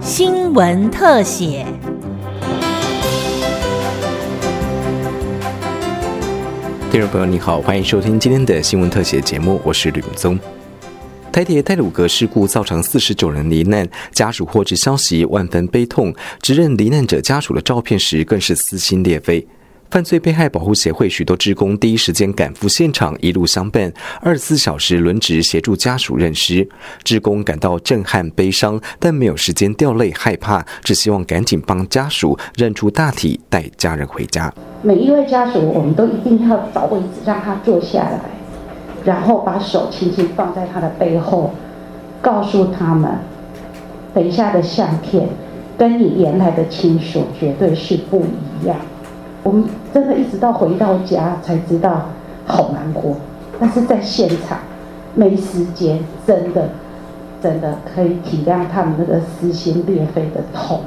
新闻特写。听众朋友，你好，欢迎收听今天的新闻特写节目，我是吕宗。台铁泰鲁格事故造成四十九人罹难，家属获知消息万分悲痛，指认罹难者家属的照片时更是撕心裂肺。犯罪被害保护协会许多职工第一时间赶赴现场，一路相伴，二十四小时轮值协助家属认尸。职工感到震撼、悲伤，但没有时间掉泪、害怕，只希望赶紧帮家属认出大体，带家人回家。每一位家属，我们都一定要找位置让他坐下来，然后把手轻轻放在他的背后，告诉他们：等一下的相片跟你原来的亲属绝对是不一样。我们真的一直到回到家才知道好难过，但是在现场没时间，真的真的可以体谅他们那个撕心裂肺的痛。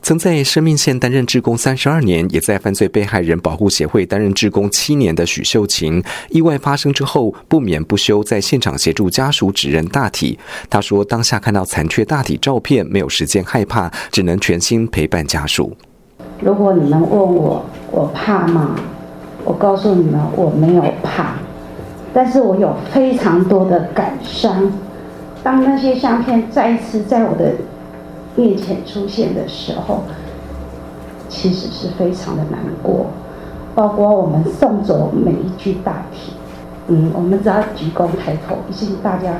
曾在生命线担任志工三十二年，也在犯罪被害人保护协会担任志工七年的许秀琴，意外发生之后不眠不休在现场协助家属指认大体。他说，当下看到残缺大体照片，没有时间害怕，只能全心陪伴家属。如果你们问我，我怕吗？我告诉你们，我没有怕，但是我有非常多的感伤。当那些相片再一次在我的面前出现的时候，其实是非常的难过。包括我们送走每一具大体，嗯，我们只要鞠躬抬头，一定大家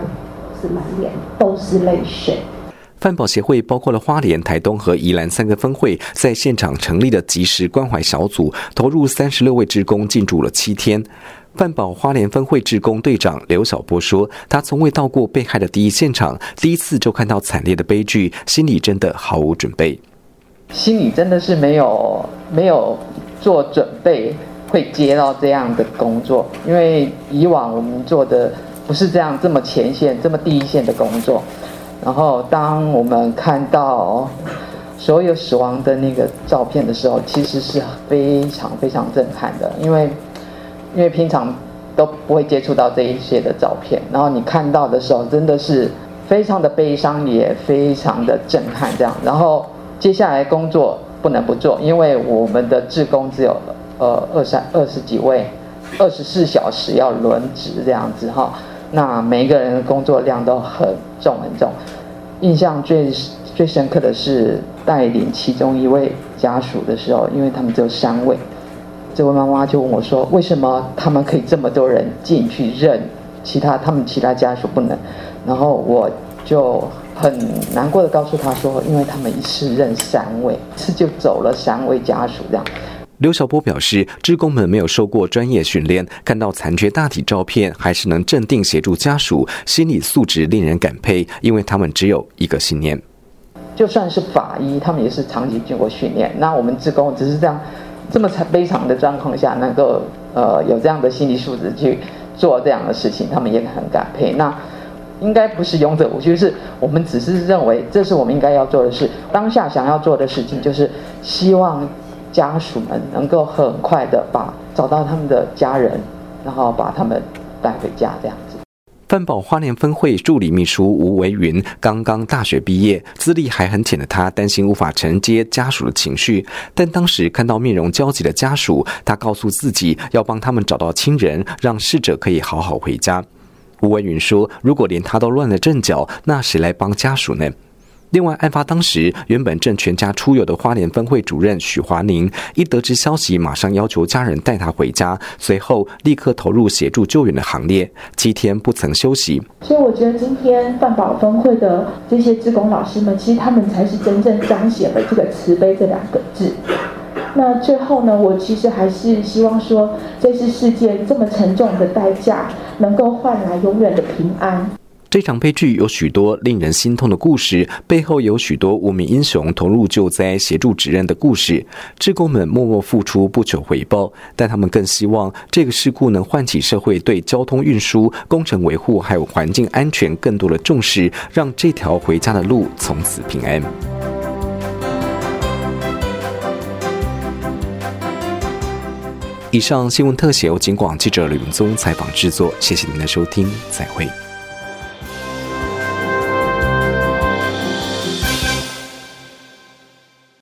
是满脸都是泪水。饭保协会包括了花莲、台东和宜兰三个分会，在现场成立的即时关怀小组，投入三十六位职工进驻了七天。饭保花莲分会职工队长刘小波说：“他从未到过被害的第一现场，第一次就看到惨烈的悲剧，心里真的毫无准备。心里真的是没有没有做准备，会接到这样的工作，因为以往我们做的不是这样这么前线、这么第一线的工作。”然后，当我们看到所有死亡的那个照片的时候，其实是非常非常震撼的，因为因为平常都不会接触到这一些的照片，然后你看到的时候，真的是非常的悲伤，也非常的震撼。这样，然后接下来工作不能不做，因为我们的职工只有呃二三二十几位，二十四小时要轮值这样子哈。那每一个人的工作量都很重很重，印象最最深刻的是带领其中一位家属的时候，因为他们只有三位，这位妈妈就问我说：“为什么他们可以这么多人进去认，其他他们其他家属不能？”然后我就很难过的告诉他说：“因为他们一次认三位，一次就走了三位家属这样。”刘小波表示，职工们没有受过专业训练，看到残缺大体照片，还是能镇定协助家属，心理素质令人感佩。因为他们只有一个信念，就算是法医，他们也是长期经过训练。那我们职工只是这样这么悲惨的状况下，能够呃有这样的心理素质去做这样的事情，他们也很感佩。那应该不是勇者无惧，是我们只是认为这是我们应该要做的事。当下想要做的事情，就是希望。家属们能够很快的把找到他们的家人，然后把他们带回家，这样子。饭保花莲分会助理秘书吴维云刚刚大学毕业，资历还很浅的他担心无法承接家属的情绪，但当时看到面容焦急的家属，他告诉自己要帮他们找到亲人，让逝者可以好好回家。吴维云说：“如果连他都乱了阵脚，那谁来帮家属呢？”另外，案发当时，原本正全家出游的花莲分会主任许华宁，一得知消息，马上要求家人带他回家，随后立刻投入协助救援的行列，七天不曾休息。所以，我觉得今天饭保分会的这些职工老师们，其实他们才是真正彰显了这个慈悲这两个字。那最后呢，我其实还是希望说，这次事件这么沉重的代价，能够换来永远的平安。这场悲剧有许多令人心痛的故事，背后有许多无名英雄投入救灾、协助指认的故事。职工们默默付出，不求回报，但他们更希望这个事故能唤起社会对交通运输、工程维护还有环境安全更多的重视，让这条回家的路从此平安。以上新闻特写由警广记者吕明宗采访制作，谢谢您的收听，再会。